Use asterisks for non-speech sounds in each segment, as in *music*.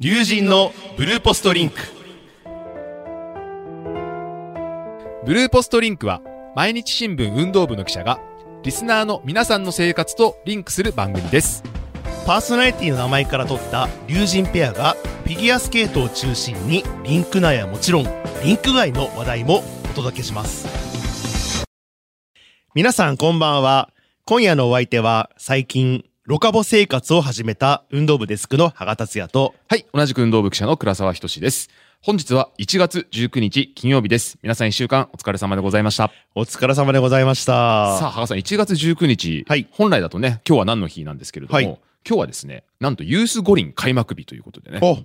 龍神のブルーポストリンク。ブルーポストリンクは毎日新聞運動部の記者がリスナーの皆さんの生活とリンクする番組です。パーソナリティの名前から取った龍神ペアがフィギュアスケートを中心にリンク内はもちろんリンク外の話題もお届けします。皆さんこんばんは。今夜のお相手は最近ロカボ生活を始めた運動部デスクの羽賀達也と。はい同じく運動部記者の倉沢仁です。本日は1月19日金曜日です。皆さん1週間お疲れ様でございました。お疲れ様でございました。さあ羽賀さん1月19日、はい。本来だとね今日は何の日なんですけれども、はい。今日はですねなんとユース五輪開幕日ということでね。お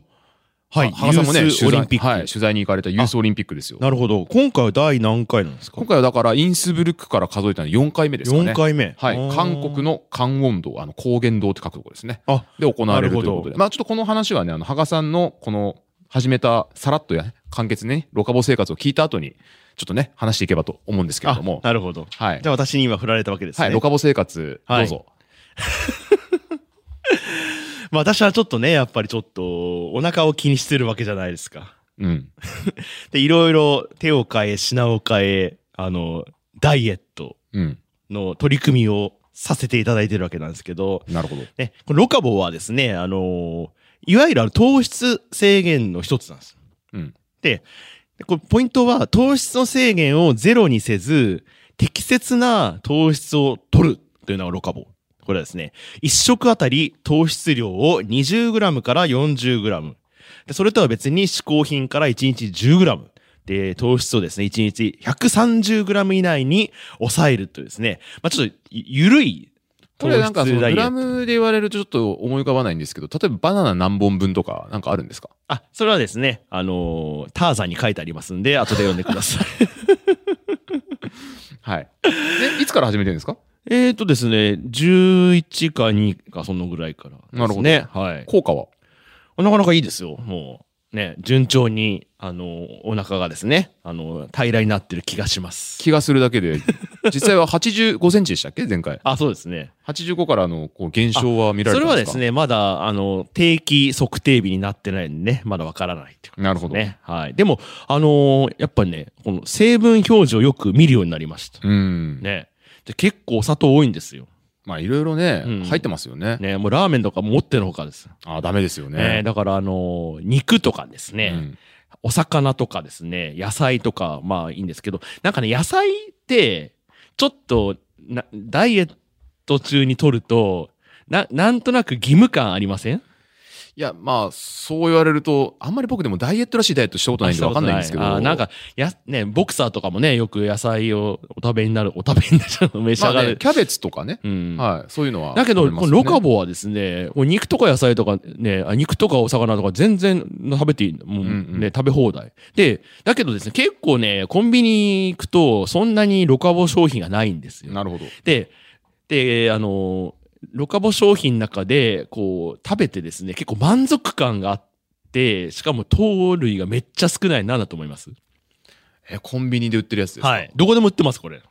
はい。羽賀さんもねオリンピック、はい、取材に行かれたユースオリンピックですよ。なるほど。今回は第何回なんですか？今回はだからインスブルックから数えたの4回目ですかね。4回目。はい。韓国の関温道あの高原道って書くところですね。あで行われるということで。まあちょっとこの話はねあの羽賀さんのこの始めたさらっとや簡潔ねロカボ生活を聞いた後にちょっとね話していけばと思うんですけれども。あなるほど。はい。じゃあ私に今振られたわけですね。はいロカボ生活どうぞ、*laughs* まあ私はちょっとね、やっぱりちょっとお腹を気にしてるわけじゃないですか。うん *laughs* で、いろいろ手を変え、品を変え、あの、ダイエットうんの取り組みをさせていただいてるわけなんですけど、なるほどね、このロカボはですね、あの、いわゆる糖質制限の一つなんです。うんで、これポイントは糖質の制限をゼロにせず、適切な糖質を取るというのがロカボ。これはですね、一食あたり糖質量を 20g から 40g。で、それとは別に嗜好品から1日 10g。で、糖質をですね、1日 130g 以内に抑えるというですね、まあちょっとゆゆるいこれなんかそのグラ。ムで言われるとちょっと思い浮かばないんですけど例えばバナナ何本分とかなんかあるんですか？あ、それはですね、あのーターザンに書いてありますんで、後で読んでください。*laughs* はいでいつから始めてるんですか？えーとですね、11か2かそのぐらいからですね。なるほどはい。効果は？なかなかいいですよ。もう、ね、順調に、あの、お腹がですね、あの、平らになってる気がします。気がするだけで *laughs* 実際は85センチでしたっけ？前回あ、そうですね。85からのこう減少は見られそれたんでかはですすね、まだ、あの、定期測定日になってないんでね、まだわからないっていうことなるほど、ね。はい。でも、あのーやっぱりね、この成分表示をよく見るようになりました。うんね。で結構お砂糖多いんですよ。まあいろいろね、うん。入ってますよね。ね、もうラーメンとかも持ってのほかです。あダメですよね。ねだからあのー肉とかですね、うん。お魚とかですね、野菜とか、まあいいんですけど、なんかね、野菜って、ちょっとな、ダイエット中に取ると、な、なんとなく義務感ありません？いやまあそう言われるとあんまり僕でもダイエットらしいダイエットしたことないんで分かんないんですけどあーなんか、や、ね、ボクサーとかもね、よく野菜をお食べになる、お食べになる、召しまあ上がる。ねキャベツとかね、うん。はいそういうのはだけど、このロカボはですね、肉とか野菜とかね、あ肉とかお魚とか全然食べていい。もうね、うんうん食べ放題。で、だけどですね、結構ね、コンビニ行くと、そんなにロカボ商品がないんですよ。なるほどで、で、あの、ロカボ商品の中で、こう、食べてですね、結構満足感があって、しかも糖類がめっちゃ少ないな、だと思います。えコンビニで売ってるやつですか、はい。どこでも売ってます、これ。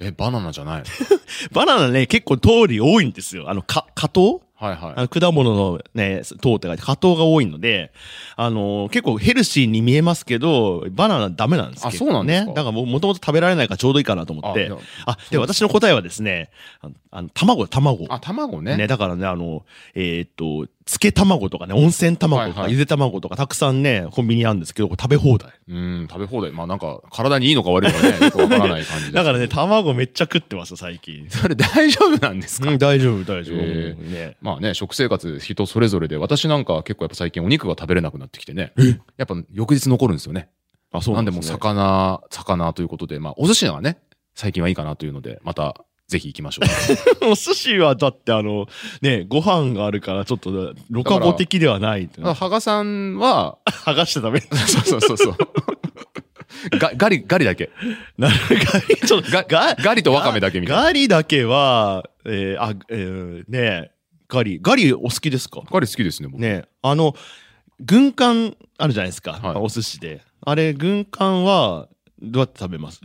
えバナナじゃないの？*laughs* バナナね、結構糖類多いんですよ。あの、か、果糖？はいはいあの果物のね、糖って書いて、果糖が多いので、あのー結構ヘルシーに見えますけど、バナナダメなんですあ結構そうなんですか？ね。だからももともと食べられないからちょうどいいかなと思ってあいや。あ、で、私の答えはですね、あの、あの卵、卵。あ卵ねね、だからね、あの、えーっと、漬け卵とかね、温泉卵とか、はいはいゆで卵とかたくさんね、コンビニにあるんですけど、食べ放題。うん食べ放題まあなんか体にいいのか悪いのかね *laughs* よくわからない感じだからね、卵めっちゃ食ってます、最近。それ大丈夫なんですか、うん、大丈夫、大丈夫。へね。まあね、食生活人それぞれで、私なんかは結構やっぱ最近お肉が食べれなくなってきてね。やっぱ翌日残るんですよね。あ、そうなんでなんですね。魚、魚ということで、まあお寿司がね、最近はいいかなというので、またぜひ行きましょう。*laughs* お寿司はだってあの、ね、ご飯があるからちょっとロカボ的ではないって。羽賀さんは、剥がしてダメ。そうそうそうそう。*laughs* がガリ、ガリだけ。なるガリ、ちょっと、がガガリとワカメだけみたいな。ガリだけは、えー、あ、えー、ねガリ、ガリお好きですか？ガリ好きですね、僕。ねあの、軍艦あるじゃないですか。はいお寿司で。あれ、軍艦は、どうやって食べます？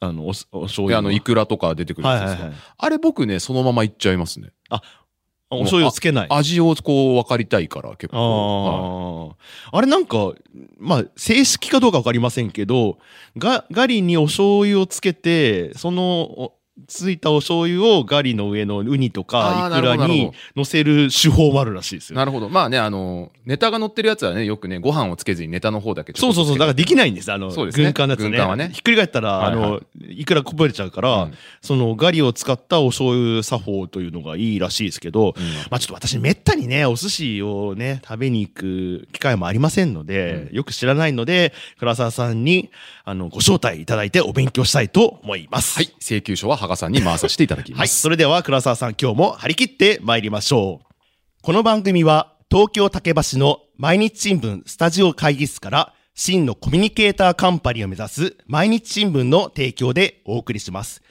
あの、おす、お醤油であの、イクラとか出てくるやつですか？はいはいはいあれ僕ね、そのままいっちゃいますね。お醤油をつけない。あ味をこう分かりたいから結構。あー、あれなんか、まあ、正式かどうかわかりませんけど、が、ガリにお醤油をつけて、その、おついたお醤油をガリの上のウニとあかーイクラに乗せる手法もあるらしいですよ。なるほど。まあね、あの、ネタが乗ってるやつはね、よくね、ご飯をつけずにネタの方だけそうそうそう。だからできないんです。あの、そうですね軍艦のやつね。軍艦はねひっくり返ったら、はいはいあの、いくらこぼれちゃうから、うんそのガリを使ったお醤油作法というのがいいらしいですけど、うんまあちょっと私めったにね、お寿司をね、食べに行く機会もありませんので、よく知らないので、倉沢さんに、あの、ご招待いただいてお勉強したいと思います。はい。請求書は羽賀さんに回させていただきはい。それでは倉沢さん今日も張り切って参りましょう。この番組は東京竹橋の毎日新聞スタジオ会議室から真のコミュニケーターカンパニーを目指す毎日新聞の提供でお送りします。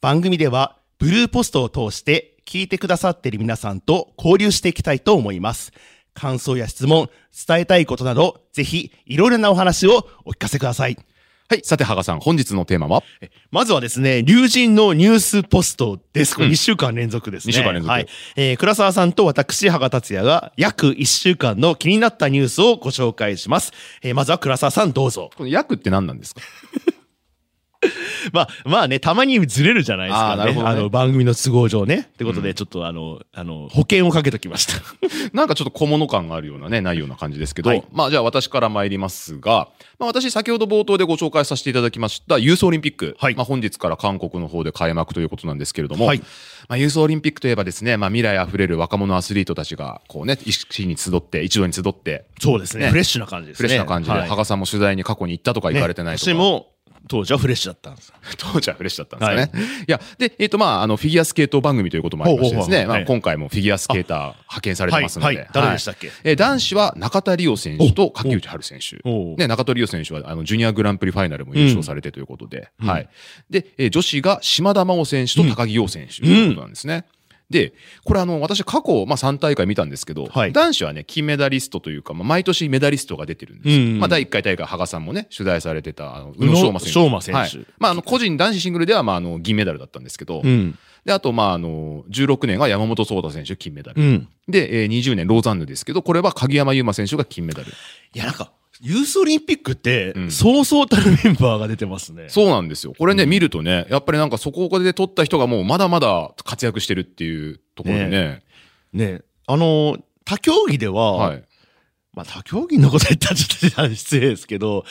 番組ではブルーポストを通して聞いてくださっている皆さんと交流していきたいと思います。感想や質問、伝えたいことなど、ぜひいろいろなお話をお聞かせください。はい。さて、羽賀さん、本日のテーマは？えまずはですね、龍神のニュースポストです。これうん2週間連続ですね。二週間連続はい。えー倉沢さんと私、羽賀達也が約1週間の気になったニュースをご紹介します。えーまずは倉沢さんどうぞ。この役って何なんですか？*laughs* *laughs* まあ、まあね、たまにずれるじゃないですか、ね。あねあの、番組の都合上ね。ってことで、うんちょっとあの、あの、保険をかけときました。*laughs* なんかちょっと小物感があるようなね、ないような感じですけど、はいまあじゃあ私から参りますが、まあ私先ほど冒頭でご紹介させていただきましたユースオリンピック。はいまあ本日から韓国の方で開幕ということなんですけれども、はいまあユースオリンピックといえばですね、まあ未来あふれる若者アスリートたちが、こうね、一緒に集って、一度に集って、そうですねねフレッシュな感じですね。フレッシュな感じで、はい羽賀さんも取材に過去に行ったとか行かれてないとか。ね私も、当時はフレッシュだったんです。当時はフレッシュだったんですかね。い、や、で、えっ、と、まあ、あの、フィギュアスケート番組ということもありましてですね、まあ、今回もフィギュアスケーター派遣されてますので、はいはい誰でしたっけ？えー男子は中田理央選手と柿内春選手。ね、中田理央選手は、あの、ジュニアグランプリファイナルも優勝されてということで、うんはい。で、えー女子が島田真央選手と高木陽選手ということなんですね。で、これあの、私過去、まあ3大会見たんですけど、はい男子はね、金メダリストというか、まあ、毎年メダリストが出てるんですよ。うんまあ第1回大会、羽賀さんもね、取材されてた、あの宇野昌磨選手。選手はいまあ、あの、個人男子シングルでは、まあ、あの、銀メダルだったんですけど、うん。で、あと、まあ、あの、16年が山本草太選手金メダル。うん。で、えー20年ローザンヌですけど、これは鍵山優真選手が金メダル。いや、なんか、ユースオリンピックってう、んそうそうたるメンバーが出てますね。そうなんですよ。これね、見るとね、やっぱりなんかそこで取った人がもうまだまだ活躍してるっていうところでね。ねあの、他競技では、はい。まあ他競技のこと言ったらちょっと失礼ですけど、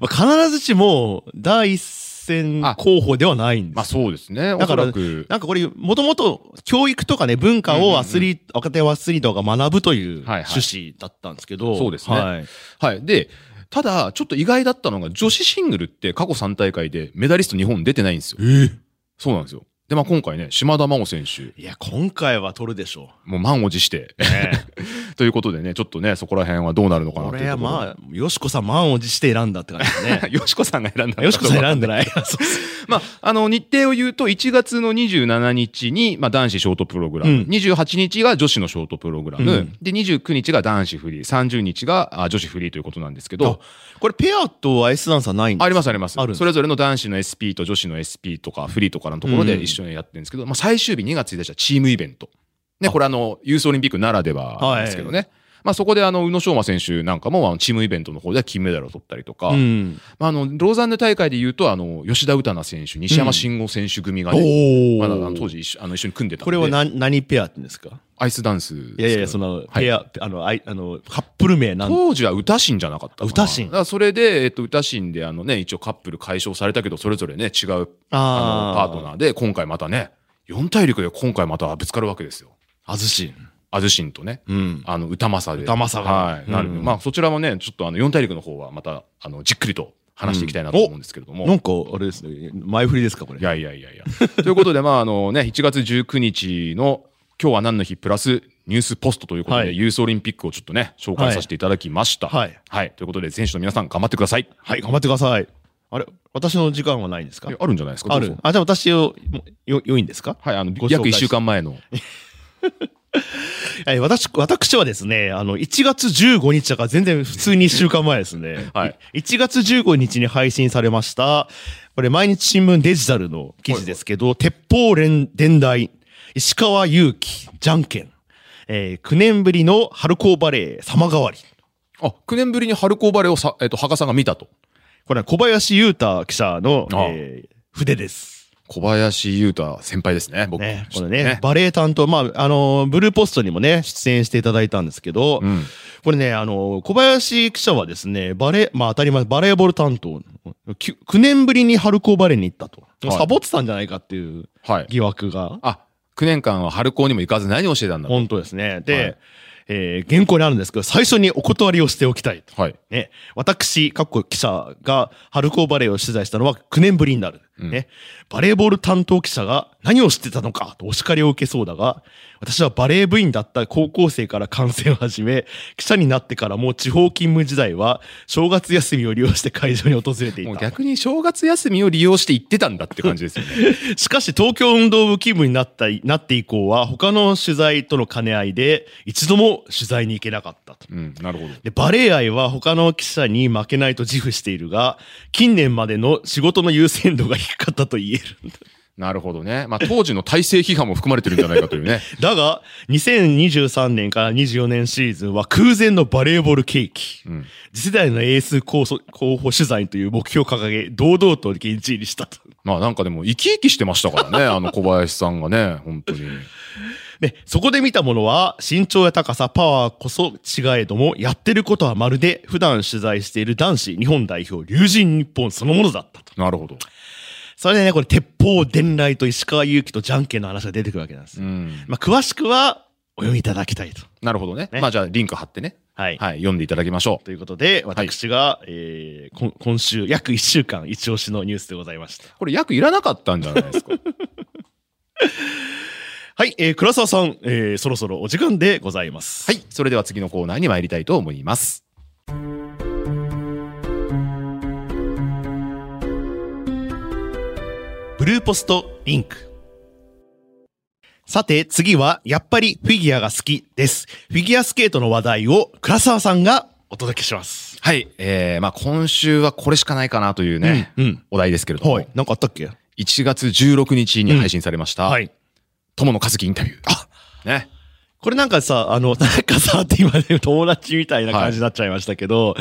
まあ、必ずしも第一線あ候補ではないんです。まあそうですね。だから。なんかこれ、もともと教育とかね、文化をアスリート、若手アスリートが学ぶという趣旨だったんですけど、そうですねはい。はい。で、ただ、ちょっと意外だったのが、女子シングルって過去3大会でメダリスト日本出てないんですよ。えそうなんですよ。で、まあ今回ね、島田真央選手、いや、今回は取るでしょもう満を持して、う。ね *laughs* ということでね、ちょっとね、そこら辺はどうなるのかなとこれはいうところ。まあ、よしこさん満を持して選んだって感じですね。*laughs* よしこさんが選んだよしこさん選んで。でない。*laughs* まあ、あの、日程を言うと、1月の27日に、まあ、男子ショートプログラム、うん。28日が女子のショートプログラム、うん。で、29日が男子フリー、30日があ女子フリーということなんですけあど、これペアとアイスダンサーないんですありますあります。あるそれぞれの男子の SP と女子の SP とかフリーとかのところで一緒にやってるんですけど、まあ、最終日2月1日はチームイベント。ね、これあの、ユースオリンピックならではですけどね。まあそこであの、宇野昌磨選手なんかも、あのチームイベントの方では金メダルを取ったりとか、うん。まあ、あの、ローザンヌ大会で言うと、あの、吉田詩奈選手、西山慎吾選手組がね、おまだあの当時一緒あの一緒に組んでたんで。これは何何ペアって言うんですか？アイスダンスいやいや、その、はいペア、あの、あいあの、カップル名なん当時は歌神じゃなかった歌神それで、えっと、歌神であのね、一応カップル解消されたけど、それぞれね、違うあのパートナーで、今回またね、四大陸で今回またぶつかるわけですよ。あずし。アズシンとね、うん。あの、歌政で。歌政がはい。なるうんまあ、そちらもね、ちょっとあの、四大陸の方はまた、あの、じっくりと話していきたいなと思うんですけれども。なんか、あれですね、前振りですか、これ。いやいやいやいや。ということで、まあ、あのね、1月19日の今日は何の日プラスニュースポストということで、はいユースオリンピックをちょっとね、紹介させていただきました。はいはい。ということで、選手の皆さん頑張ってください。はい、頑張ってください。あれ私の時間はないんですか？えあるんじゃないですか？あるあ、じゃあ私を、もよ、良いんですか？はい、あの約1週間前の。は *laughs* い、私、私はですね、あの、1月15日だから全然普通に1週間前ですね。*laughs* はい。1月15日に配信されました、これ毎日新聞デジタルの記事ですけど、鉄砲連伝来、石川祐希、じゃんけん。えー9年ぶりの春高バレー様変わり。あ、9年ぶりに春高バレーをさ、えっ、と、羽賀さんが見たと。これは小林優太記者の、ああえー筆です。小林優太先輩ですね、僕。ね、これね、バレエ担当、まあ、あの、ブルーポストにもね、出演していただいたんですけど、うん。これね、あの、小林記者はですね、バレー、まあ当たり前、バレーボール担当、き9年ぶりに春高バレーに行ったと。はいサボってたんじゃないかっていうはい。疑惑が、あ、9年間は春高にも行かず何をしてたんだと。本当ですね。で、はいえー原稿にあるんですけど、最初にお断りをしておきたいと。はい。ね、私、かっこ記者が春高バレーを取材したのは9年ぶりになる。うんね、バレーボール担当記者が何を知ってたのかとお叱りを受けそうだが、私はバレー部員だった高校生から観戦を始め、記者になってからも地方勤務時代は正月休みを利用して会場に訪れていた。もう逆に正月休みを利用して行ってたんだって感じですよね。*laughs* しかし東京運動部勤務になった、なって以降は他の取材との兼ね合いで一度も取材に行けなかったと。うん、なるほど。で、バレエ愛は他の記者に負けないと自負しているが、近年までの仕事の優先度が低かったと言える。なるほどね。まあ当時の体制批判も含まれてるんじゃないかというね。*laughs* だが、2023年から24年シーズンは空前のバレーボール景気。うん。次世代のエース候補候補取材という目標を掲げ、堂々と現地入りしたと。まあなんかでも生き生きしてましたからね、*laughs* あの小林さんがね、本当に。で、そこで見たものは、身長や高さ、パワーこそ違えども、やってることはまるで普段取材している男子日本代表、龍神日本そのものだったと。なるほど。それでね、これ、鉄砲、伝来と石川祐希とじゃんけんの話が出てくるわけなんですよ。うん。まあ、詳しくは、お読みいただきたいと。なるほどね。ねまあじゃあリンク貼ってね。はい。はい、読んでいただきましょう。ということで、私が、えーこん今週、約1週間、一押しのニュースでございました。これ約いらなかったんじゃないですか？*laughs* はい、えー、倉沢さん、えー、そろそろお時間でございます。はい。それでは次のコーナーに参りたいと思います。ブルーポストリンク。さて、次は、やっぱりフィギュアが好きです。フィギュアスケートの話題を、倉沢さんがお届けします。はい。えー、まあ今週はこれしかないかなというね、うんうんお題ですけれども、はい。なんかあったっけ？1月16日に配信されました、はい。友野和樹インタビュー。あね。これなんかさ、あの、なんかさ、って今ね、*laughs* 友達みたいな感じになっちゃいましたけど、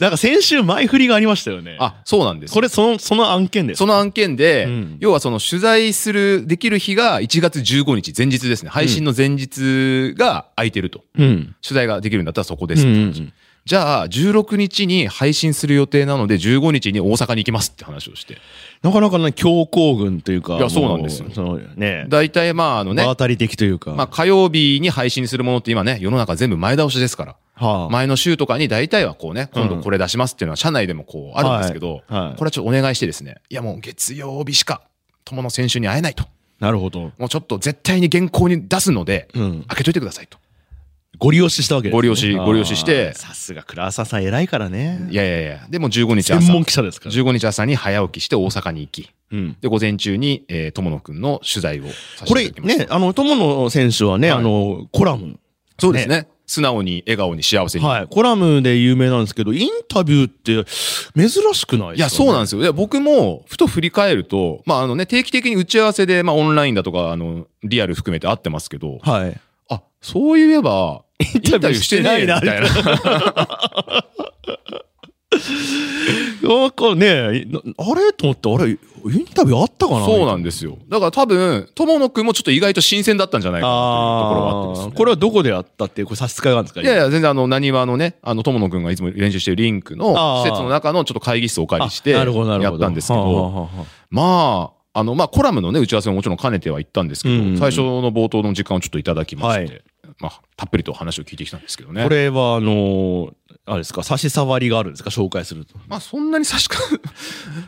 なんか先週前振りがありましたよね。あ、そうなんです。これその、その案件です。その案件で、うん要はその取材する、できる日が1月15日、前日ですね。配信の前日が空いてると。うん。取材ができるんだったらそこですうんって話。うんうんじゃあ、16日に配信する予定なので、15日に大阪に行きますって話をして。なかなかね、強行軍というか。いやそうなんですよもそのね、大体まあ、あのね場、当たり的というか。まあ火曜日に配信するものって今ね、世の中全部前倒しですから。はあ、前の週とかに大体はこうね、今度うんこれ出しますっていうのは社内でもこうあるんですけど、はいはいこれはちょっとお願いしてですね、いやもう月曜日しか友の選手に会えないと。なるほど。もうちょっと絶対に原稿に出すので、うん。開けといてくださいと。ご利用ししたわけです、ね。ご利用しご利用ししてさすが倉浅さん偉いからね。いやいやいや、でも15日朝、専門記者ですから。15日朝に早起きして大阪に行き、うん。で、午前中に、えー、友野くんの取材をこれ。ね、あの、友野選手はね、はいあの、コラム。そうですね。素直に、笑顔に、幸せに。はい。コラムで有名なんですけど、インタビューって珍しくないですか、いや、そうなんですすよ。いや、僕も、ふと振り返ると、まあ、あのね、定期的に打ち合わせで、まあ、オンラインだとか、あの、リアル含めて会ってますけど、はい。あ、そういえば、インタビューしてないな、みたいな。*laughs* なんかね、なあれ？と思って、あれ、インタビューあったかな？そうなんですよ。だから多分、友野くんもちょっと意外と新鮮だったんじゃないかなというところはあってね。これはどこでやったっていう、これ差し支えがあるんですか？いやいや、全然あの、何話のね、あの、友野くんがいつも練習してるリンクの施設の中のちょっと会議室をお借りして、や。ったんですけど、まあ、あの、まあ、コラムのね、打ち合わせももちろん兼ねては行ったんですけど、うんうん最初の冒頭の時間をちょっといただきまして、はいまあ、たっぷりと話を聞いてきたんですけどね。これは、あのーあれですか、差し障りがあるんですか、紹介すると。まあ、そんなに差しか、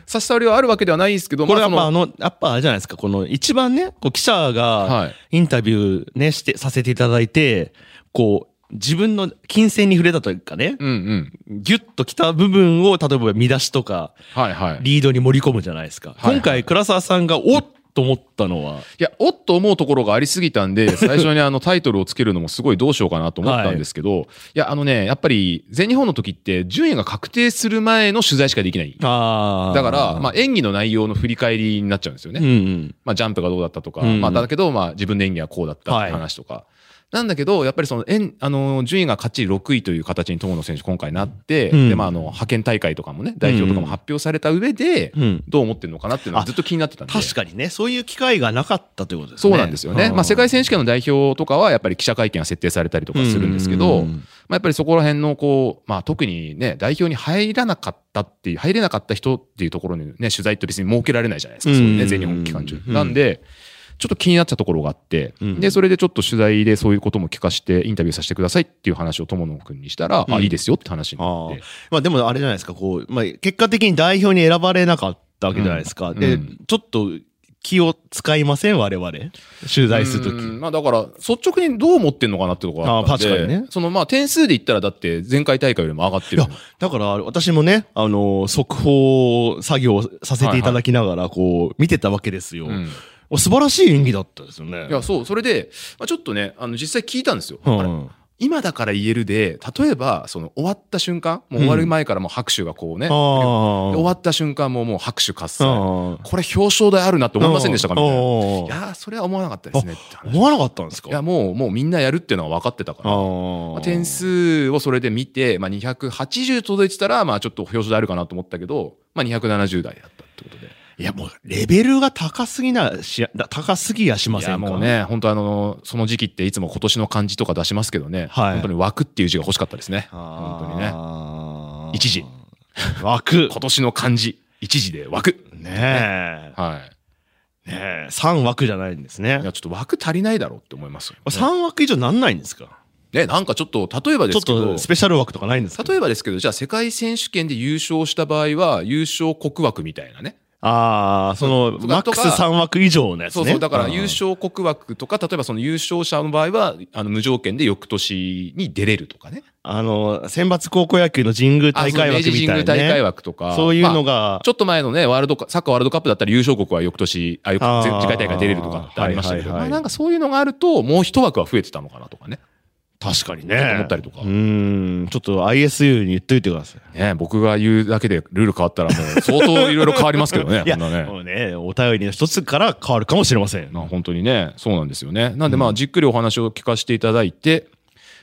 差し障りはあるわけではないですけど、これは、まあ、まああの、やっぱあれじゃないですか、この一番ね、こう記者がはいインタビューね、して、させていただいて、こう、自分の金銭に触れたというかね、うんうん。ギュッときた部分を、例えば見出しとか、はいはい。いリードに盛り込むじゃないですか。はい今回、倉沢さんが、おっと思ったのは、や、おっと思うところがありすぎたんで、最初にあのタイトルをつけるのもすごいどうしようかなと思ったんですけど、*laughs* い、や、あのね、やっぱり全日本の時って順位が確定する前の取材しかできない。あだから、まあ演技の内容の振り返りになっちゃうんですよね。うんうん。まあジャンプがどうだったとか、うんまあだけど、まあ自分の演技はこうだったって話とか。なんだけど、やっぱりその、えんあの、順位が勝ち6位という形に友野選手今回なって、うんで、まあ、あの、派遣大会とかもね、代表とかも発表された上で、うん。どう思ってるのかなっていうのはあずっと気になってたんで。確かにね、そういう機会がなかったということですそね。うなんですよね。まあ、世界選手権の代表とかは、やっぱり記者会見が設定されたりとかするんですけど、うんまあ、やっぱりそこら辺の、こう、まあ、特にね、代表に入らなかったっていう、入れなかった人っていうところにね、取材って別に設けられないじゃないですか、そういうね、うん全日本期間中。うんなんで、ちょっと気になったところがあって、うんで、それでちょっと取材でそういうことも聞かして、インタビューさせてくださいっていう話を友野君にしたら、うんあ、いいですよって話になって。まあでもあれじゃないですか、こう、まあ結果的に代表に選ばれなかったわけじゃないですか。で、うんうんちょっと気を使いません？我々。取材するとき。うんまあだから、率直にどう思ってんのかなってところがあったんであ確かにねそのまあ点数で言ったらだって前回大会よりも上がってるいや。だから私もね、あの、速報作業させていただきながら、こう、見てたわけですよ。うん素晴らしい演技だったですよね。いや、そう、それで、まあ、ちょっとね、あの、実際聞いたんですよ。うん。今だから言えるで、例えば、その、終わった瞬間、もう終わる前からもう拍手がこうね、あで終わあ。った瞬間ももう拍手喝采。あこれ表彰台あるなって思いませんでしたか？みたいな。いあやー、それは思わなかったですねって話。思わなかったんですか？いや、もう、もうみんなやるっていうのは分かってたから。あまーあ点数をそれで見て、まあ、280届いてたら、まあ、ちょっと表彰台あるかなと思ったけど、まあ、270台だったってことで。いや、もう、レベルが高すぎな、しや、高すぎやしませんか？もうね、本当あの、その時期っていつも今年の漢字とか出しますけどね、はい本当に枠っていう字が欲しかったですね。本当にね。一時。枠。今年の漢字、一時で枠。ねえ。はねえ。3枠じゃないんですい。ねい。や、ちょっと枠足りないだろうって思いますよ、ね。3枠以上なんないんですか？ね、なんかちょっと、例えばでちょっすけどと、スペシャル枠とかないんですか？例えばですけど、じゃあ世界選手権で優勝した場合は、優勝国枠みたいなね。ああ、その、マックス3枠以上のやつね。そうそう、だからん優勝国枠とか、例えばその優勝者の場合は、あの、無条件で翌年に出れるとかね。あの、選抜高校野球の神宮大会あ枠みたいな、ね。神宮大会枠とか。そういうのまあが、ちょっと前のね、ワールドカサッカーワールドカップだったら優勝国は翌年、あ、翌次回大会出れるとかってありましたけど、はいはいはいまあなんかそういうのがあると、もう一枠は増えてたのかなとかね。確かにね。思ったりとかうーん。ちょっと ISU に言っといてください。ね僕が言うだけでルール変わったらもう相当いろいろ変わりますけどね。*laughs* いや、ね。もうね、お便りの一つから変わるかもしれません。まあ本当にね、そうなんですよね。なんでまあじっくりお話を聞かせていただいて、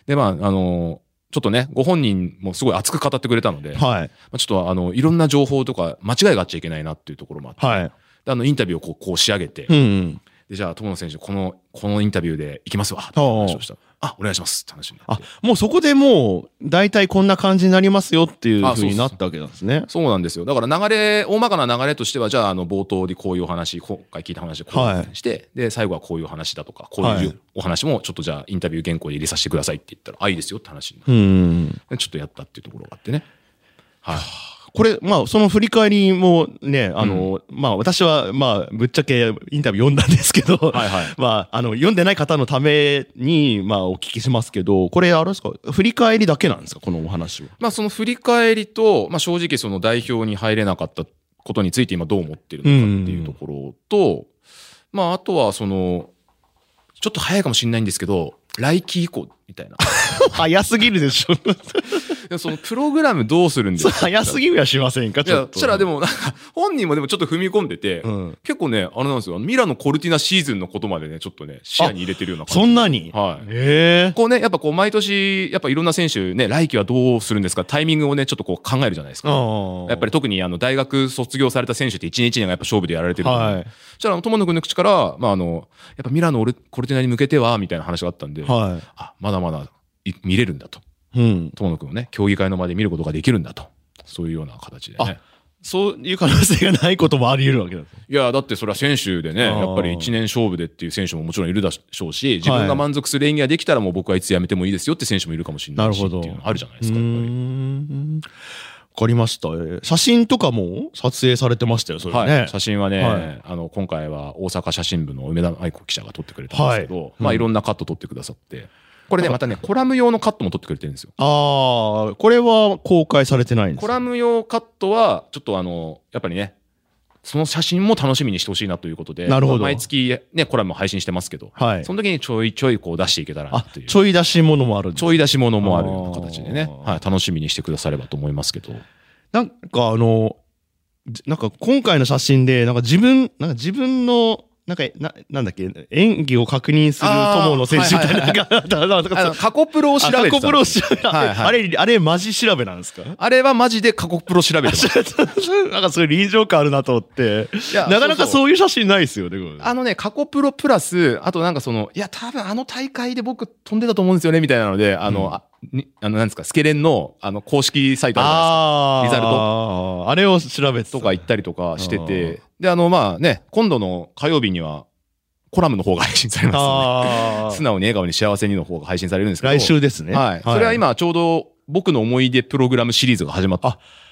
でまあ、あの、ちょっとね、ご本人もすごい熱く語ってくれたので、まはい。あ、ちょっとあの、いろんな情報とか間違いがあっちゃいけないなっていうところもあって、はい。であの、インタビューをこうこう仕上げて、うんうん。で、じゃあ、友野選手、この、このインタビューで行きますわ、って話をした。あ、お願いしますって話になあって。、もうそこでもう、大体こんな感じになりますよっていうあそうになったわけなんですね。そうなんですよ。だから流れ、大まかな流れとしては、じゃあ、あの、冒頭でこういうお話、今回聞いた話でこういう話して、で、最後はこういう話だとか、こうはいいうお話も、ちょっとじゃあ、インタビュー原稿で入れさせてくださいって言ったら、あ、いいですよって話になってうん。でちょっとやったっていうところがあってね。はい。これ、まあ、その振り返りもね、あの、まあ、私は、まあ、ぶっちゃけインタビュー読んだんですけど、はいはい *laughs* まあ、あの、読んでない方のために、まあ、お聞きしますけど、これ、あれですか、振り返りだけなんですか、このお話は。まあ、その振り返りと、まあ、正直その代表に入れなかったことについて今どう思ってるのかっていうところと、まあ、あとはその、ちょっと早いかもしれないんですけど、来季以降みたいな。*laughs* 早すぎるでしょ。でそのプログラムどうするんですか？早すぎるやしませんか、ちょっと。そしたらでも、なんか、本人もでもちょっと踏み込んでて、うん。結構ね、あれなんですよ、ミラノ・コルティナシーズンのことまでね、ちょっとね、視野に入れてるような感じ。そんなに？はい。ええ。こうね、やっぱこう、毎年、やっぱいろんな選手ね、来季はどうするんですか、タイミングをね、ちょっとこう考えるじゃないですか。やっぱり特にあの大学卒業された選手って1年1年がやっぱ勝負でやられてるはい。そしたら友野君の口から、まあ、あのやっぱミラノコルティナに向けてはみたいな話があったんで、はあまだまだい見れるんだと。い。うん。友野君をね競技会の場で見ることができるんだとそういうような形でね。そういう可能性がないこともあり得るわけです。いやだってそれは選手でねやっぱり1年勝負でっていう選手ももちろんいるでしょうし自分が満足する演技ができたらもう僕はいつ辞めてもいいですよって選手もいるかもしれなしないるほど。っていうのあるじゃないですうかやっぱりかりました。えー写真とかも撮影されてましたよ、それね。はい、写真はね、はいあの今回は大阪写真部の梅田愛子記者が撮ってくれたんですけど、はいまあ、うんいろんなカット撮ってくださってこれねまたねコラム用のカットも撮ってくれてるんですよ。ああ、これは公開されてないんです。コラム用カットはちょっとあのやっぱりねその写真も楽しみにしてほしいなということでなるほど。毎月、ね、コラムも配信してますけど、はい。その時にちょいちょいこう出していけたらないう、ちょい出し物もあるちょい出し物もあるような形でね、はい、楽しみにしてくださればと思いますけど。なんかあの、じなんか今回の写真で、なんか自分、なんか自分のなんか、な、なんだっけ、演技を確認する友の選手みたいな。*laughs* か過去プロを調べて過去プロを調べあれ、あれ、マジ調べなんですか？あれはマジで過去プロ調べて。*laughs* なんかそれ臨場感あるなと思って。なかなかそういう写真ないですよね、あのね、過去プロプラス、あとなんかその、いや、多分あの大会で僕飛んでたと思うんですよね、みたいなので、あの、にあの、なんですか、スケレンの、あの、公式サイトあるじゃないですか。リザルトあれを調べてた。とか行ったりとかしてあて、で、あの、まあね、今度の火曜日には、コラムの方が配信されますのあで、素直に笑顔に幸せにの方が配信されるんですけど、来週ですね。はい。それは、今ちょうど僕の思い出プログラムシリーズが始まっ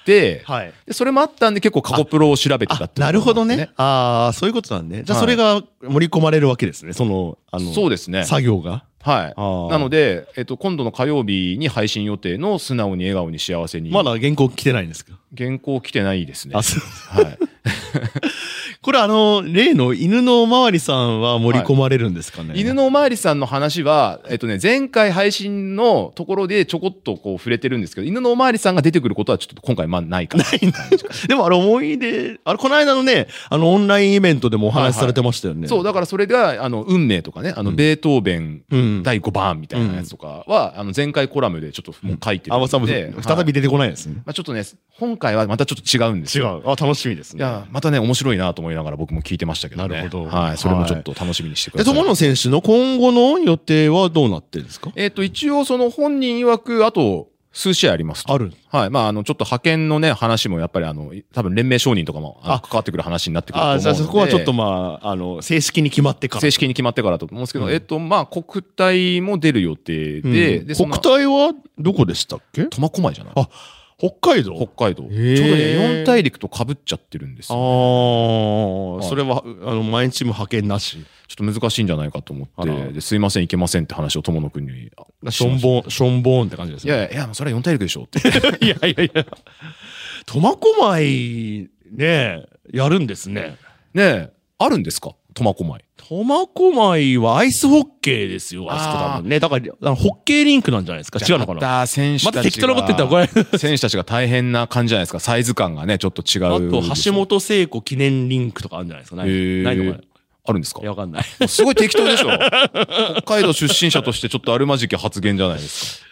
て、はい。でそれもあったんで結構過去プロを調べてたってあいうのがなるほどね。ああ、そういうことなんね。じゃあ、はいそれが盛り込まれるわけですね。その、あの、そうですね。作業が。はい。なので、えっと、今度の火曜日に配信予定の素直に笑顔に幸せに。まだ原稿来てないんですか？原稿来てないですね。あ、そう。はい。*laughs* これあの、例の犬のおまわりさんは盛り込まれるんですかね？犬のおまわりさんの話は、えっとね、前回配信のところでちょこっとこう触れてるんですけど、犬のおまわりさんが出てくることはちょっと今回まあないかな。ない *laughs* でもあれ思い出、あれこの間のね、あのオンラインイベントでもお話しされてましたよね。そう、だからそれが、あの、運命とかね、あの、うんベートーベンうん。第5番みたいなやつとかは、あの、前回コラムでちょっともう書いてるので、はい再び出てこないですね。まあちょっとね、今回はまたちょっと違うんですよ。違う。あ、楽しみですね。いや、またね、面白いなと思いながら僕も聞いてましたけどね。なるほどはい。それもちょっと楽しみにしてくで、ださい。友野選手の今後の予定はどうなってるんですか？えっ、と、一応その本人曰く、あと、数試合ありますと。ある。はい。まあ、あの、ちょっと派遣のね、話もやっぱりあの、多分連盟承認とかもあ関わってくる話になってくると思うあので。じゃあそこはちょっとまあ、あの、正式に決まってから。正式に決まってからだと思うんですけど、うんえっと、まあ、国体も出る予定で、うんで、国体はどこでしたっけ？苫小牧じゃないあ北海道？北海道。ちょうどね、四大陸と被っちゃってるんですあよ、あ、それは、あの、毎日も派遣なし。ちょっと難しいんじゃないかと思って、ですいません、いけませんって話を友野くんに。あしょんぼん、しょんぼんって感じですね。いやいや、それは四大陸でしょって。*laughs* いやいやいや。苫小牧、ねやるんですね。ねえ、あるんですか？苫小牧。苫小牧はアイスホッケーですよ、あそこ多分ね。だから、ホッケーリンクなんじゃないですか違うのかなまた選手たちが。また適当なこと言ったらこれ。選手たちが大変な感じじゃないですか。サイズ感がね、ちょっと違う。あと、橋本聖子記念リンクとかあるんじゃないですか。ないないのかあるんですか？ないや、わかんない。すごい適当でしょ北海道出身者としてちょっとあるまじき発言じゃないですか。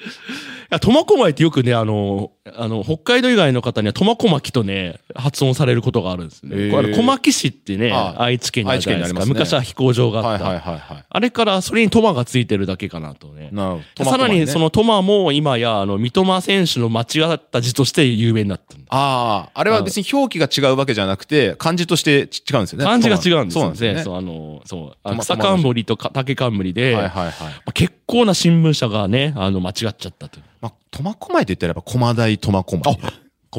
や、苫小牧ってよくね、あの、あの、北海道以外の方には苫小牧とね、発音されることがあるんですね。へーこれ、小牧市ってね、あ愛知県にあるじゃないですか。すね昔は飛行場があった。はいはいはいはい。あれからそれにトマがついてるだけかなとね。なるほど。さらにその、のトマも今や、あの、三笘選手の間違った字として有名になった。ああ、あれは別に表記が違うわけじゃなくて、漢字としてち違うんですよね。漢字が違うんですよね。そうなんですよね。そう、あの、そう。草冠とか竹冠で、はいはいはい。まあ結構な新聞社がね、あの、間違っちゃったという。まあ、苫小牧って言ったらやっぱ駒大苫小牧。コ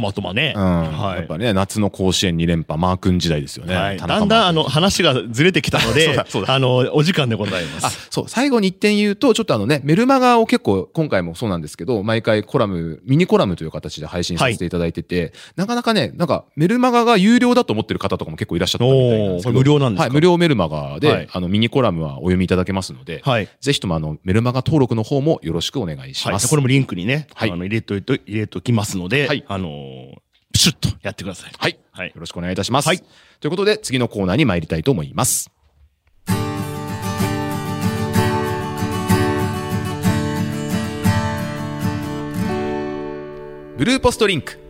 マトマね。うん。はいやっぱね、夏の甲子園2連覇、マー君時代ですよね。はい、だんだんあの話がずれてきたので *laughs* あの、お時間でございまあす。、そう、最後に一点言うと、ちょっとあのね、メルマガを結構、今回もそうなんですけど、毎回コラム、ミニコラムという形で配信させていただいてて、なかなかね、なんか、メルマガが有料だと思ってる方とかも結構いらっしゃったみたいなんですけど。無料なんですか？はい、無料メルマガで、はいあの、ミニコラムはお読みいただけますので、はい。ぜひともあの、メルマガ登録の方もよろしくお願いしはい。ます。これもリンクにね、はいあの入れと入れときますので、はいあのー、プシュッとやってください。はい。はいよ。ろしくお願いいたします。はいということで、次のコーナーに参りたいと思います。ブルーポストリンク。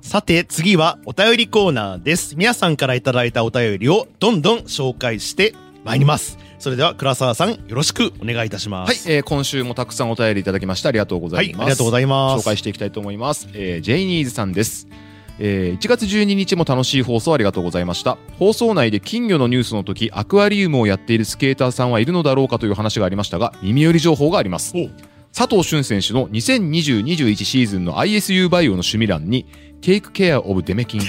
さて、次はお便りコーナーです。皆さんからいただいたお便りをどんどん紹介してまいります。それでは、倉沢さん、よろしくお願いいたしまはい、す。えー今週もたくさんお便りいただきましてありがとうございます。はいありがとうございます紹介していきたいと思います。えージェイニーズさんです。えー1月12日も楽しい放送ありがとうございました放送内で金魚のニュースの時アクアリウムをやっているスケーターさんはいるのだろうかという話がありましたが耳寄り情報がありますお佐藤俊選手の2020-21シーズンの ISU バイオの趣味欄に Take care of デメキン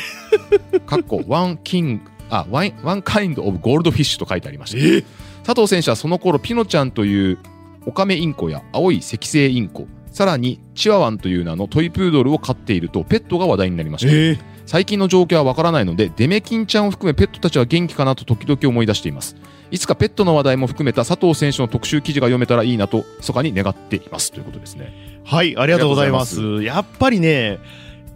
かっこ One King あ One, one kind of goldfish と書いてありました佐藤選手はその頃ピノちゃんというオカメインコや青い赤星インコさらにチワワンという名のトイプードルを飼っているとペットが話題になりました、え最近の状況はわからないのでデメキンちゃんを含めペットたちは元気かなと時々思い出しています。いつかペットの話題も含めた佐藤選手の特集記事が読めたらいいなと密かに願っています。ということですね。はい、ありがとうございます。やっぱりね、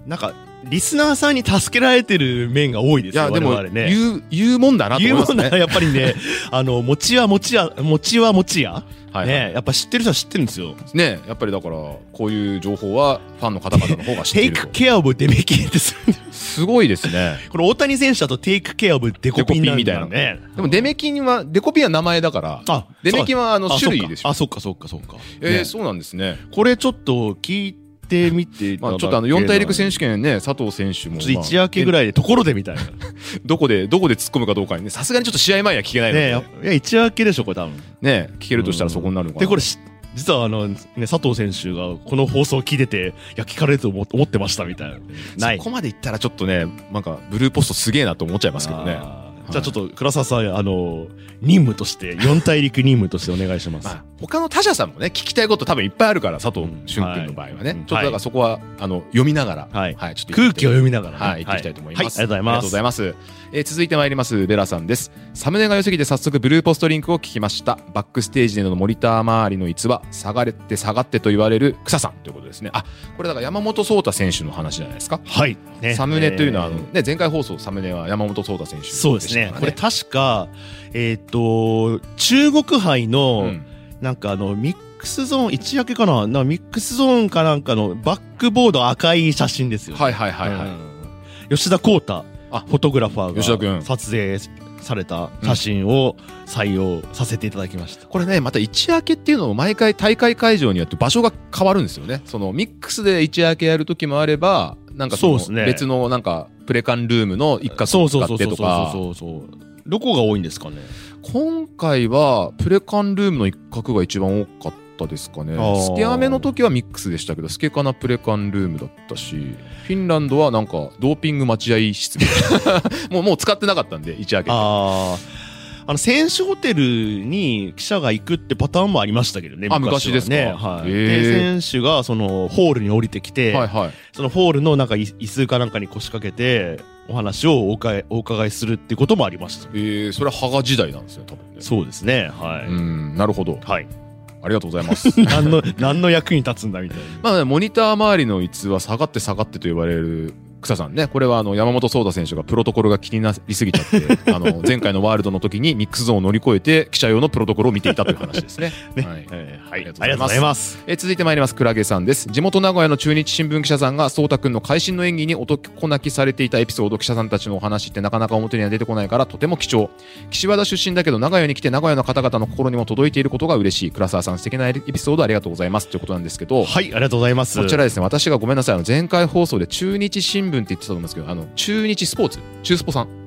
なんか、リスナーさんに助けられてる面が多いですよ、いや、でも、我々ね。言う、言うもんだなと思いますね。言うもんならやっぱりね、*laughs* あの、餅は餅や、餅は餅や、はいね、やっぱ知ってる人は知ってるんですよ。ねやっぱりだから、こういう情報はファンの方々の方が知っていると。テイクケアオブデメキンです。すごいですね。*laughs* これ大谷選手だとテイクケアオブデコピンみたいなね。でもデメキンは、デコピンは名前だから、あ、デメキンはあのあ種類でしょあ、そっかそっかそっか。えーねそうなんですね。これちょっと聞いてみてまあ、ちょっとあの、四大陸選手手権ね、佐藤選手も、ちょっと一明けぐい。らいでところでみたいな。*laughs* どこで、どこで突っ込むかどうかにね、さすがにちょっと試合前には聞けないので、ねねいや、一明けでしょ、これ多分。聞けるとしたらそこになるのかな。で、これし、実はあの、ね、佐藤選手がこの放送を聞いてて、いや、聞かれると思思ってましたみたいな。な *laughs* いそ。こまでいったらちょっとね、なんか、ブルーポストすげえなと思っちゃいますけどね。じゃあちょっと、倉沢さん、あの、任務として、四大陸任務としてお願いします。まあ、他の他社さんもね、聞きたいこと多分いっぱいあるから、佐藤うん俊君の場合はね。はいちょっとだからそこは、あの、読みながら、はいちょっと空気を読みながらね、はい、行っていきたいと思います。はい、ありがとうございます。えー続いてまいります、ベラさんです。サムネが良すぎて早速ブルーポストリンクを聞きました。バックステージでのモニター周りの逸話、下がれて下がってと言われる草さんということですね。あ、これだから山本聡太選手の話じゃないですか？はい。ねサムネというのは、ね、前回放送サムネは山本聡太選手そうですねこれ確か、えっ、と、中国杯の、うんなんかあの、ミックスゾーン、一焼けかな？なミックスゾーンかなんかのバックボード赤い写真ですよ、ね。はいはいはいはい。うん吉田光太、あフォトグラファ吉田君ーが撮影された写真を採用させていただきました。これね、また一夜明けっていうのも毎回大会会場によって場所が変わるんですよね。そのミックスで一夜明けやる時もあれば、なんかそうですね別のなんかプレカンルームの一角そうを使そうそうそうってとか。そうそうどこが多いんですかね今回はプレカンルームの一角が一番多かったですかねスケアメの時はミックスでしたけどスケカナプレカンルームだったしフィンランドはなんかドーピング待合室みたいな *laughs* もうもう使ってなかったんで一夜明けああ。あの、選手ホテルに記者が行くってパターンもありましたけどね。昔ですかね。はい。で、選手がそのホールに降りてきて、はいはいそのホールのなんか椅椅子かなんかに腰掛けて、お話をお伺いお伺いするっていうこともありました。えー、それは羽賀時代なんですね多分ねそうですね。はい。うんなるほどはい。ありがとうございます *laughs* 何の、何の役に立つんだみたいな。まあね、モニター周りの逸は下がって下がってと言われる草さんね。これはあの山本聡太選手がプロトコルが気になりすぎちゃって、*laughs* あの前回のワールドの時にミックスゾーンを乗り越えて記者用のプロトコルを見ていたという話ですね。ねはいえーはい。ありがとうございます。えー続いてまいります、クラゲさんです。地元名古屋の中日新聞記者さんが、そうたくんの会心の演技に男泣きされていたエピソード、記者さんたちのお話ってなかなか表には出てこないから、とても貴重。岸和田出身だけど、名古屋に来て名古屋の方々の心にも届いていることが嬉しい。倉沢さん、素敵なエピソードありがとうございます。ということなんですけど、はい、ありがとうございます。こちらですね、私がごめんなさい、あの前回放送で中日新聞って言ってたと思うんですけど、あの中日スポーツ、中スポさん。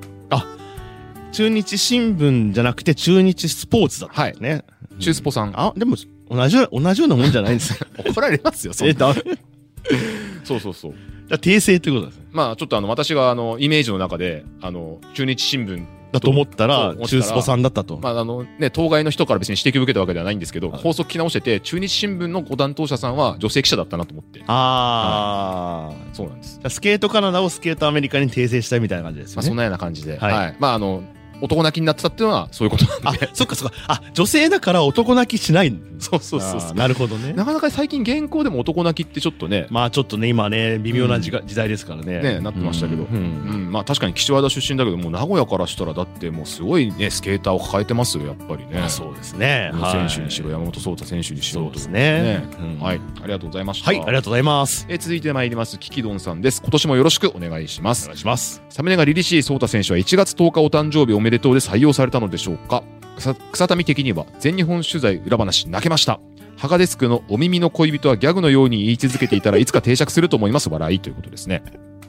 中日新聞じゃなくて中日スポーツだったんですね。中スポさん。あ、でも、同じ同じようなもんじゃないんですよ。*laughs* 怒られますよ、そんえ、なだ、じ *laughs* そうそうそう。ゃあ訂正ってことですね。まあ、ちょっとあの、私があの、イメージの中で、あの、中日新聞だと思ったら中スポさんだったと。まああのね、当該の人から別に指摘を受けたわけではないんですけど、はい放送聞き直してて、中日新聞のご担当者さんは女性記者だったなと思って、あー。そうなんです。スケートカナダをスケートアメリカに訂正したいみたいな感じですまあ。そんなような感じで、はいはい。まあ、あの、男泣きになってたっていうのはそういうことなんあで。、そっかそっか。あ、女性だから男泣きしない。そうそうそうそうなるほどね。なかなか最近原稿でも男泣きってちょっとね、まあちょっとね、今ね、微妙な時,、時代ですからね。ねなってましたけどうんうん、まあ確かに岸和田出身だけど、もう名古屋からしたらだってもうすごいね、スケーターを抱えてますよ、やっぱりね。まあそうですね。選手にしろ、山本聡太選手にしろそうですねはい、ありがとうございました。はい、ありがとうございます。えー続いてまいります、キキドンさんです。今年もよろしくお願いしますお願。いします。サムネがリリシーソータ選手は1月10日お誕生日おめでとうで採用されたのでしょうか？草草民的には全日本取材裏話泣けましたハガデスクのお耳の恋人はギャグのように言い続けていたらいつか定着すると思います笑いということですね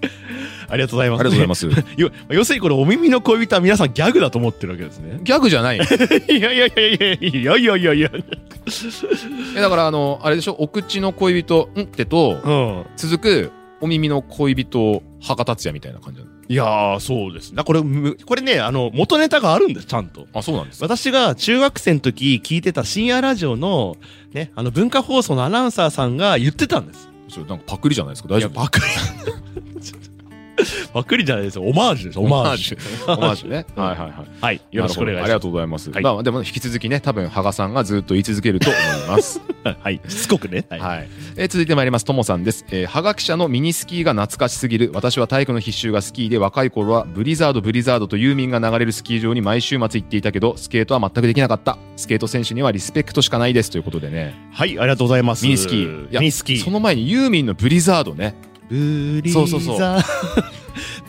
*laughs* ありがとうございます。ありがとうございます *laughs* 要するにこれ、お耳の恋人は皆さんギャグだと思ってるわけですね。ギャグじゃない *laughs* いやいやいやいやいやいやいやいや。えだからあのあれでしょ？お口の恋人んってとうん。続くお耳の恋人博達也みたいな感じなのいやー、そうですね。これ、むこれね、あの、元ネタがあるんです、ちゃんと。あそうなんです私が中学生の時聞いてた深夜ラジオの、ね、あの文化放送のアナウンサーさんが言ってたんです。それなんかパクリじゃないですか？大丈夫？いや、バカ *laughs* *laughs* パクリじゃないですよ。オマージュです。オマージュ。ュ。オマージュね。*laughs* はいはいはい。はい。よろしくお願いします。ありがとうございます。はいまあでも引き続きね、多分、羽賀さんがずっと言い続けると思います。*laughs* はい。しつこくね。はい。はい。えー続いてまいります。ともさんです。えー、羽賀記者のミニスキーが懐かしすぎる。私は体育の必修がスキーで、若い頃はブリザード、ブリザードとユーミンが流れるスキー場に毎週末行っていたけど、スケートは全くできなかった。スケート選手にはリスペクトしかないです。ということでね。はい、ありがとうございます。ミニスキー。ミニスキー。その前にユーミンのブリザードね。ブリザー。そうそうそう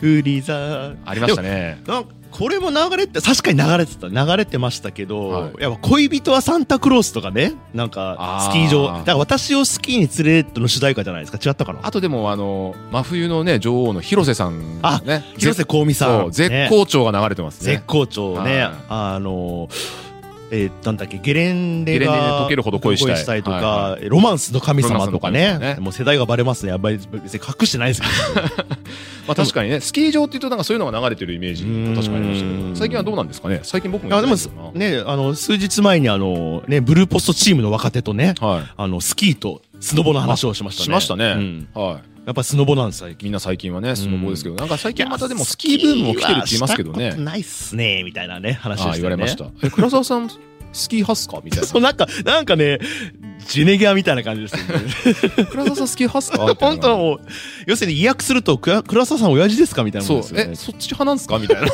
*laughs* ブリザー。ありましたね。なんかこれも流れて確かに流れてた流れてましたけど、はいやっぱ恋人はサンタクロースとかねなんかあースキー場だから私をスキーに連れての主題歌じゃないですか違ったかなあとでも、あの、真冬のね、女王の広瀬さんがね。広瀬香美さん、絶ね好調が流れてますね。絶好調ね、はいあのえーなんだっけゲレンデゲレンデでが溶けるほど恋したい。とか、はロマンスの神様とかね。ね。もう世代がバレますね。やっぱり別に隠してないですけど。*laughs* まあ確かにね、スキー場っていうとなんかそういうのが流れてるイメージうん確かにありましたけど、最近はどうなんですかね？最近僕もあでもねあの数日前にあのねブルーポストチームの若手とねなはい。あのスキーとスノボの話をしましたね。しましたね。うん。はい。やっぱスノボなんです最近みんな最近はね、スノボですけど、なんか最近またでもスキーブームも来てるって言いますけどね。ないっすねみたいなね話をして、ね、言われました。え、倉沢さん、スキー派っすかみたい *laughs* そうなんかなんかねジェネギャーみたいな感じですよねな。*laughs* 倉沢さんスキー派っすか本当はもう要するに意訳すると倉沢さん親父ですかみたいなそうもんですよねえ、そっち派なんすかみたいな。*laughs* い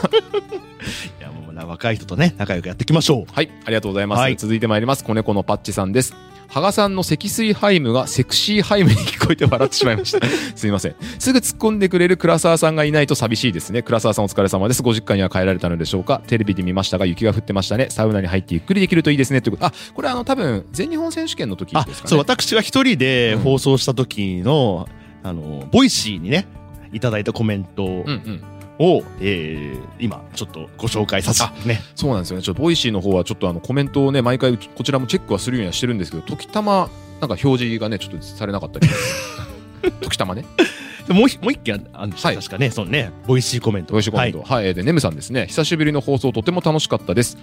やもうな若い人とね仲良くやっていきましょうはい、ありがとうございます。はい続いてまいります。子猫のパッチさんです。羽賀さんの積水ハイムがセクシーハイムに聞こえて笑ってしまいました。*laughs* すいません。すぐ突っ込んでくれる倉沢さんがいないと寂しいですね。倉沢さんお疲れ様です。ご実家には帰られたのでしょうか？テレビで見ましたが雪が降ってましたね。サウナに入ってゆっくりできるといいですね。ということ。あ、これあの多分全日本選手権の時あですかね。そう私が一人でうん放送した時の、あの Voicyにねいただいたコメントうんうん。を、えー今ちょっとご紹介させてねそうなんですよね。ちょっと Voicyの方はちょっとあのコメントをね、毎回こちらもチェックはするようにはしてるんですけど、時たま、なんか表示がね、ちょっとされなかったり。*laughs* 時たまね。でもう一もう一件あるんですよはい確かねそのね Voicyコメント美味しいコメント。はい、えーで、ネムさんですね。久しぶりの放送とても楽しかったです。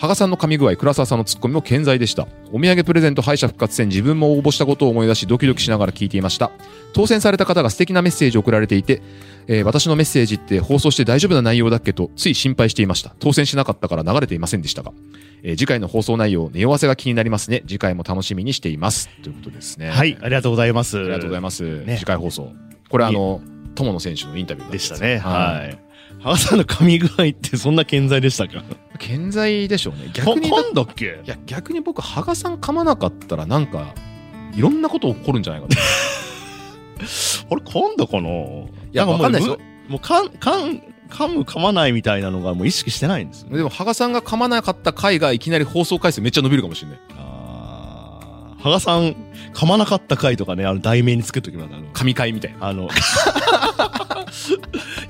羽賀さんの噛み具合、倉沢さんのツッコミも健在でした。お土産プレゼント敗者復活戦、自分も応募したことを思い出し、ドキドキしながら聞いていました。当選された方が素敵なメッセージを送られていて、えー私のメッセージって放送して大丈夫な内容だっけと、つい心配していました。当選しなかったから流れていませんでしたが。えー次回の放送内容、匂わせが気になりますね。次回も楽しみにしています。ということですね。はいありがとうございますありがとうございます。ね次回放送。これあの、友野選手のインタビューでしたねははいい羽賀さんの噛み具合ってそんな健在でしたか？健在でしょうね。逆にだっけ？いや逆に僕羽賀さん噛まなかったらなんかいろんなこと起こるんじゃないかと。*laughs* あれ今度かな？いやわかんないですよ。もうかんかん噛む噛まないみたいなのがもう意識してないんですよでも羽賀さんが噛まなかった回がいきなり放送回数めっちゃ伸びるかもしれない。あー。羽賀さん噛まなかった回とかねあの題名につけときますあの神回みたいな。あのい *laughs*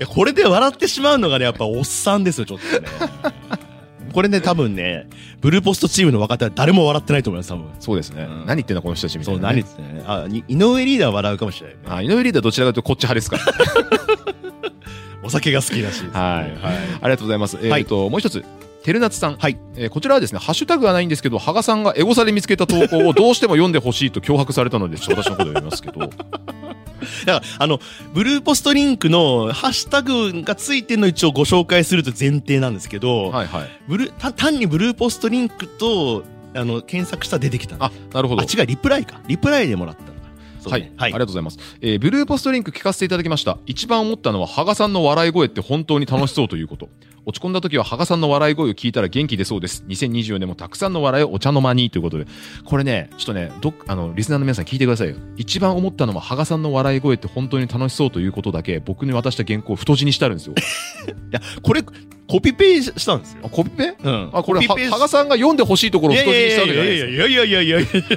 やこれで笑ってしまうのがねやっぱおっさんですよちょっとね。*laughs* これね多分ねブルーポストチームの若手は誰も笑ってないと思います多分。そうですね、うん。何言ってんだこの人たちみたそいう何っつってねあに井上リーダーは笑うかもしれないね。あ井上リーダーどちらかというとこっち派ですか？ら *laughs* お酒が好きらし。いですねはい。はい。ありがとうございます。えっ、と、もう一つ。てるなつさん、はい。えーこちらはですね、ハッシュタグはないんですけど、羽賀さんがエゴサで見つけた投稿をどうしても読んでほしいと脅迫されたので、ちょっと私のことを読みますけど、だからあのブルーポストリンクのハッシュタグがついてるのを一応ご紹介すると前提なんですけど、はいはい。ブル単にブルーポストリンクとあの検索したら出てきたあ、なるほど。あ違うリプライかリプライでもらったのかそうはい、ねはい。ありがとうございます、えーブルーポストリンク聞かせていただきました。一番思ったのは羽賀さんの笑い声って本当に楽しそうということ。落ち込んだ時は羽賀さんの笑い声を聞いたら元気出そうです。2024年もたくさんの笑いをお茶の間にということで。これねちょっとねどっあのリスナーの皆さん聞いてくださいよ。一番思ったのは羽賀さんの笑い声って本当に楽しそうということだけ僕に渡した原稿を太字にしてあるんですよ。*laughs* いやこれコピペしたんですよ。あコピペ？うん。あこれ羽賀さんが読んでほしいところをいやい太字にしたわけじゃないやいですやいや。いやいやいやいやいや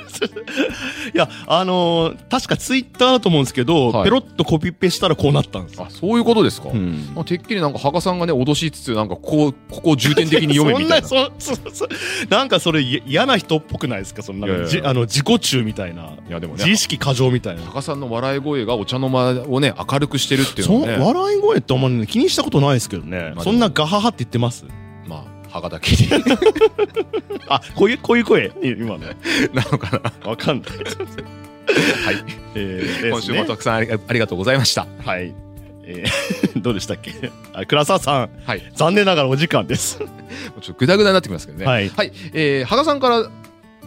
いやあのー確かツイッターだと思うんですけど、はい。ペロッとコピペしたらこうなったんですよ。あそういうことですか、うん。まあ、てっきりなんか羽賀さんがね脅しつつなんかここここを重点的に読めみたいな。*laughs* そんなそそそなんかそれい嫌な人っぽくないですか？そんないやいやじあの自己中みたいな。いやでもね。自意識過剰みたいな。羽賀さんの笑い声がお茶の間をね明るくしてるっていうそのはね。笑い声ってあんまり気にしたことないですけどね、まあそんなガハハって言ってます？まあ羽賀だけにあこういうこういう声？今ね *laughs* なのかな？わかんない。*laughs* はい。えー今週もたくさんありがとうございました。はい。えー *laughs* どうでしたっけ？あ倉沢さん、はい。残念ながらお時間です。ちょっとグダグダになってきますけどね。はい。えー、羽賀さんから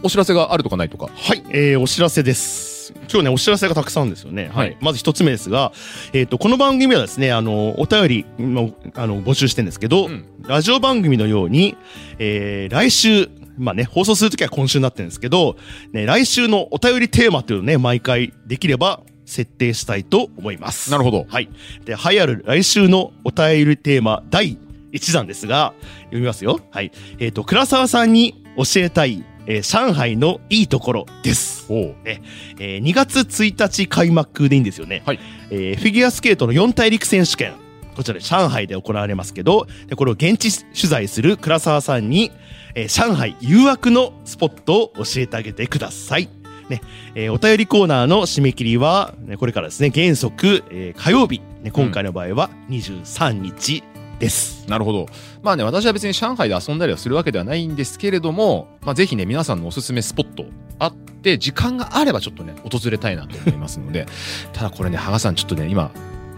お知らせがあるとかないとか。はい、えーお知らせです。今日ね、お知らせがたくさんですよね。はい。はいまず一つ目ですが、えっ、と、この番組はですね、あの、お便り、もあの、募集してるんですけど、うんラジオ番組のように、えー来週、まあね、放送するときは今週になってるんですけど、ね、来週のお便りテーマっていうのをね、毎回できれば設定したいと思います。なるほど。はい。で、栄えある来週のお便りテーマ第1弾ですが、読みますよ。はい。えっ、と、倉沢さんに教えたい、えー上海のいいところです。おうえー2月1日開幕でいいんですよね。はいえーフィギュアスケートの四大陸選手権。こちらで上海で行われますけど、でこれを現地取材する倉沢さんに、えー上海誘惑のスポットを教えてあげてください。ね、えーお便りコーナーの締め切りは、ね、これからですね、原則、えー火曜日、ね、今回の場合は23日です。なるほど。まあね、私は別に上海で遊んだりはするわけではないんですけれども、まあぜひね、皆さんのおすすめスポットあって、時間があればちょっとね、訪れたいなと思いますので、*laughs* ただこれね、羽賀さんちょっとね、今、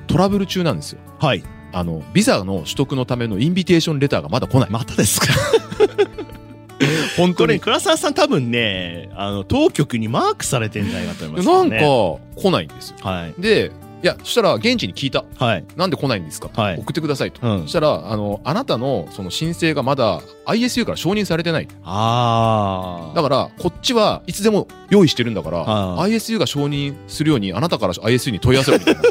トラブル中なんですよ。はい。あの、ビザの取得のためのインビテーションレターがまだ来ない。またですか？*laughs* 本これ、倉沢さん多分ね、あの、当局にマークされてんじゃないかと思いますなんか。来ないんですよ。はい。で、いや、そしたら現地に聞いた。はい。なんで来ないんですか、はい送ってくださいと。うんそしたら、あの、あなたのその申請がまだ ISU から承認されてない。あだから、こっちはいつでも用意してるんだから、あ ISU が承認するように、あなたから ISU に問い合わせろみたいな *laughs*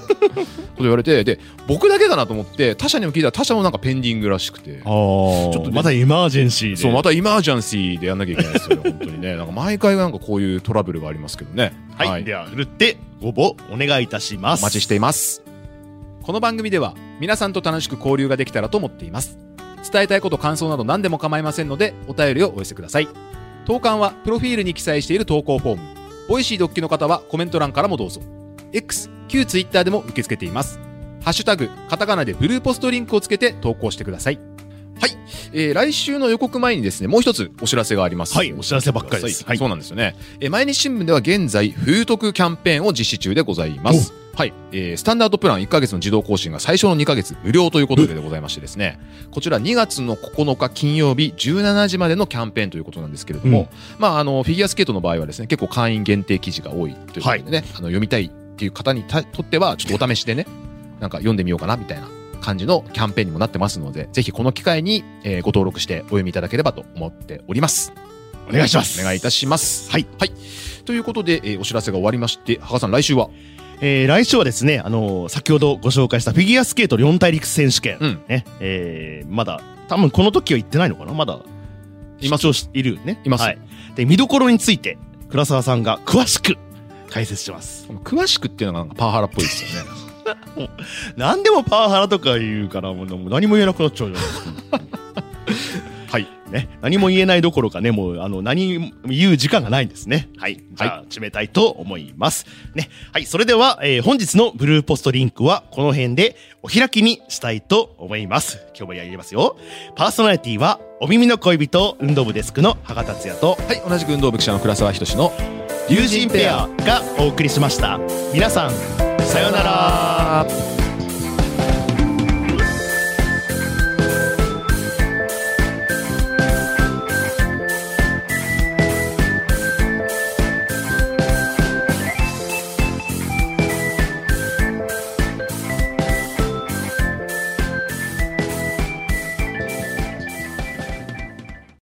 こと言われて、で、僕だけだなと思って、他社にも聞いたら、他社もなんかペンディングらしくて。ちょっとまたエマージェンシーで。そう、またイマージャンシーでやんなきゃいけないですよね、本当にね。なんか毎回なんかこういうトラブルがありますけどね。はい。では、ふるってご応募お願いいたします。お待ちしています。この番組では皆さんと楽しく交流ができたらと思っています。伝えたいこと感想など何でも構いませんのでお便りをお寄せください。投函はプロフィールに記載している投稿フォーム。Voicyお聴きの方はコメント欄からもどうぞ。X、旧 Twitter でも受け付けています。ハッシュタグ、カタカナでブルーポストリンクをつけて投稿してください。はい。えー来週の予告前にですね、もう一つお知らせがあります。はいお知らせばっかりですはいそうなんですよね。えー毎日新聞では現在、冬トクキャンペーンを実施中でございます。はい、えースタンダードプラン1ヶ月の自動更新が最初の2ヶ月無料ということででございましてですね、こちら2月の9日金曜日17時までのキャンペーンということなんですけれども、うんまあ、あの、フィギュアスケートの場合はですね、結構会員限定記事が多いということでね、あの読みたいっていう方にたとっては、ちょっとお試しでね、なんか読んでみようかなみたいな感じのキャンペーンにもなってますので、ぜひこの機会に、えーご登録してお読みいただければと思っております。お願いします。お願いいたします。はい。はい。ということで、えーお知らせが終わりまして、羽賀さん、来週は？えー来週はですね、あのー先ほどご紹介したフィギュアスケート四大陸選手権。うんね。えーまだ、多分この時は行ってないのかな？まだ、います出場しいるね。いますはい。で、見どころについて、倉沢さんが詳しく解説します。詳しくっていうのがなんかパワハラっぽいですよね。何でもパワハラとか言うから、もう何も言えなくなっちゃうじゃないですか。はい。ね。何も言えないどころかね、もう、あの、何も言う時間がないんですね。はい。じゃあ、締めたいと思います。ね。はい。それでは、えー本日のブルーポストリンクは、この辺でお開きにしたいと思います。今日もやりますよ。パーソナリティは、お耳の恋人、運動部デスクの羽賀達也と、はい、同じく運動部記者の倉沢仁の龍神ペアがお送りしました。皆さん、さようなら。